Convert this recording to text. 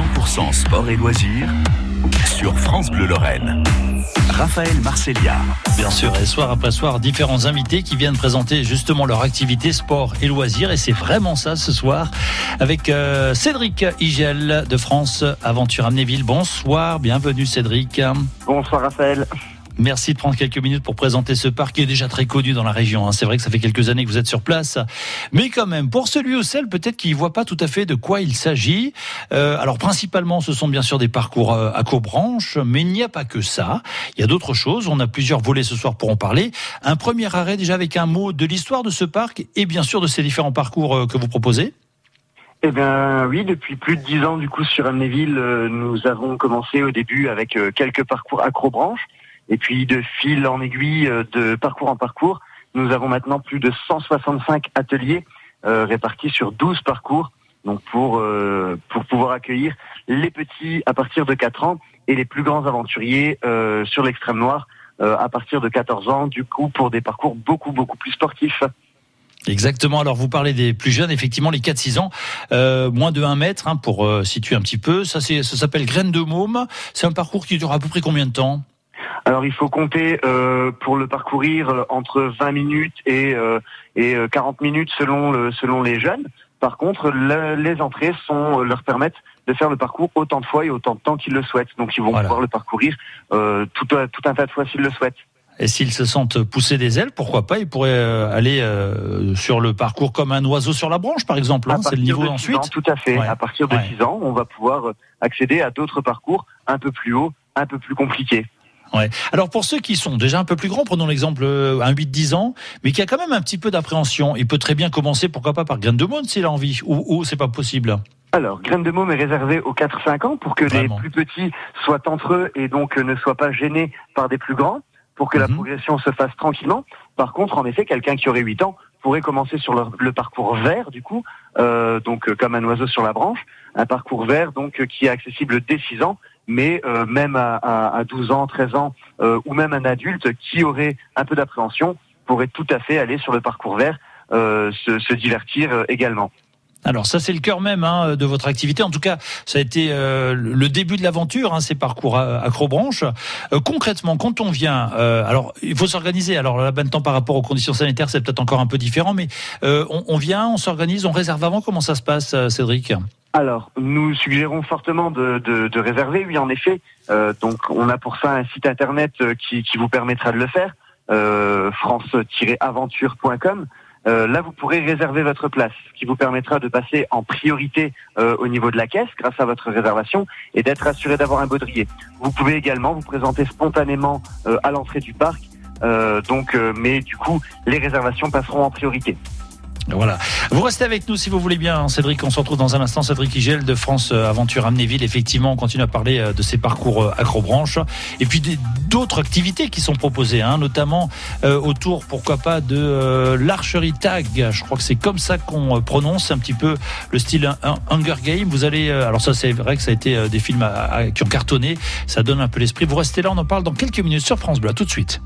100% sport et loisirs sur France Bleu Lorraine. Raphaël Marcelia. Bien sûr, et soir après soir, différents invités qui viennent présenter justement leur activité sport et loisirs. Et c'est vraiment ça ce soir avec euh, Cédric Igel de France Aventure Amnéville. Bonsoir, bienvenue Cédric. Bonsoir Raphaël. Merci de prendre quelques minutes pour présenter ce parc qui est déjà très connu dans la région. hein. C'est vrai que ça fait quelques années que vous êtes sur place. Mais quand même, pour celui ou celle peut-être qui ne voit pas tout à fait de quoi il s'agit. Euh, alors principalement, ce sont bien sûr des parcours euh, à co-branche, mais il n'y a pas que ça. Il y a d'autres choses. On a plusieurs volets ce soir pour en parler. Un premier arrêt déjà avec un mot de l'histoire de ce parc et bien sûr de ces différents parcours euh, que vous proposez. Eh bien oui, depuis plus de dix ans du coup sur Amnéville, nous avons commencé au début avec quelques parcours accrobranches. Et puis de fil en aiguille, euh, de parcours en parcours, nous avons maintenant plus de 165 ateliers euh, répartis sur 12 parcours. Donc pour euh, pour pouvoir accueillir les petits à partir de 4 ans et les plus grands aventuriers euh, sur l'extrême noir euh, à partir de 14 ans, du coup pour des parcours beaucoup beaucoup plus sportifs. Exactement. Alors vous parlez des plus jeunes, effectivement les 4-6 ans, euh, moins de 1 mètre hein, pour euh, situer un petit peu. Ça, ça s'appelle Graines de Môme. C'est un parcours qui dure à peu près combien de temps? Alors il faut compter euh, pour le parcourir euh, entre 20 minutes et, euh, et euh, 40 minutes selon, le, selon les jeunes. Par contre, le- les entrées sont, euh, leur permettent de faire le parcours autant de fois et autant de temps qu'ils le souhaitent. Donc ils vont Voilà. pouvoir le parcourir euh, tout, un- tout un tas de fois s'ils le souhaitent. Et s'ils se sentent pousser des ailes, pourquoi pas Ils pourraient euh, aller euh, sur le parcours comme un oiseau sur la branche, par exemple. Hein, c'est le niveau de 6 ensuite. ans, tout à fait. Ouais. À partir de Ouais. 6 ans, on va pouvoir euh, accéder à d'autres parcours un peu plus hauts, un peu plus compliqués. Ouais. Alors pour ceux qui sont déjà un peu plus grands, prenons l'exemple euh, un 8-10 ans, mais qui a quand même un petit peu d'appréhension, il peut très bien commencer, pourquoi pas, par Graine de Mône s'il a envie, ou, ou c'est pas possible? Alors, Graine de Môme est réservé aux 4-5 ans pour que Vraiment. les plus petits soient entre eux et donc euh, ne soient pas gênés par des plus grands, pour que la Mhm. progression se fasse tranquillement. Par contre, en effet, quelqu'un qui aurait 8 ans pourrait commencer sur le, parcours vert, du coup, euh, donc euh, comme un oiseau sur la branche, un parcours vert donc euh, qui est accessible dès 6 ans, mais même à, à, à 12 ans, 13 ans, ou même un adulte qui aurait un peu d'appréhension pourrait tout à fait aller sur le parcours vert, se, divertir également. Alors ça c'est le cœur même hein, de votre activité. En tout cas, ça a été euh, le début de l'aventure, hein, ces parcours à- accrobranche. Euh, concrètement, quand on vient, euh, alors il faut s'organiser. Alors là maintenant par rapport aux conditions sanitaires, c'est peut-être encore un peu différent, mais euh, on, vient, on s'organise, on réserve avant. Comment ça se passe, Cédric? Alors, nous suggérons fortement de, réserver, oui, en effet. Donc, on a pour ça un site internet qui, qui vous permettra de le faire, france-aventure.com. Euh, là, vous pourrez réserver votre place, ce qui vous permettra de passer en priorité euh, au niveau de la caisse grâce à votre réservation et d'être assuré d'avoir un baudrier. Vous pouvez également vous présenter spontanément euh, à l'entrée du parc. Donc, mais du coup, les réservations passeront en priorité. Voilà. Vous restez avec nous si vous voulez bien, hein, Cédric. On se retrouve dans un instant. Cédric Igel de France euh, Aventure Amnéville. Effectivement, on continue à parler euh, de ces parcours euh, accrobranches et puis d'autres activités qui sont proposées, hein, notamment euh, autour, pourquoi pas, de l'archerie tag. Je crois que c'est comme ça qu'on prononce un petit peu le style un- un Hunger Game. Vous allez, euh, alors ça c'est vrai que ça a été des films qui ont cartonné. Ça donne un peu l'esprit. Vous restez là, on en parle dans quelques minutes sur France Bleu. Tout de suite.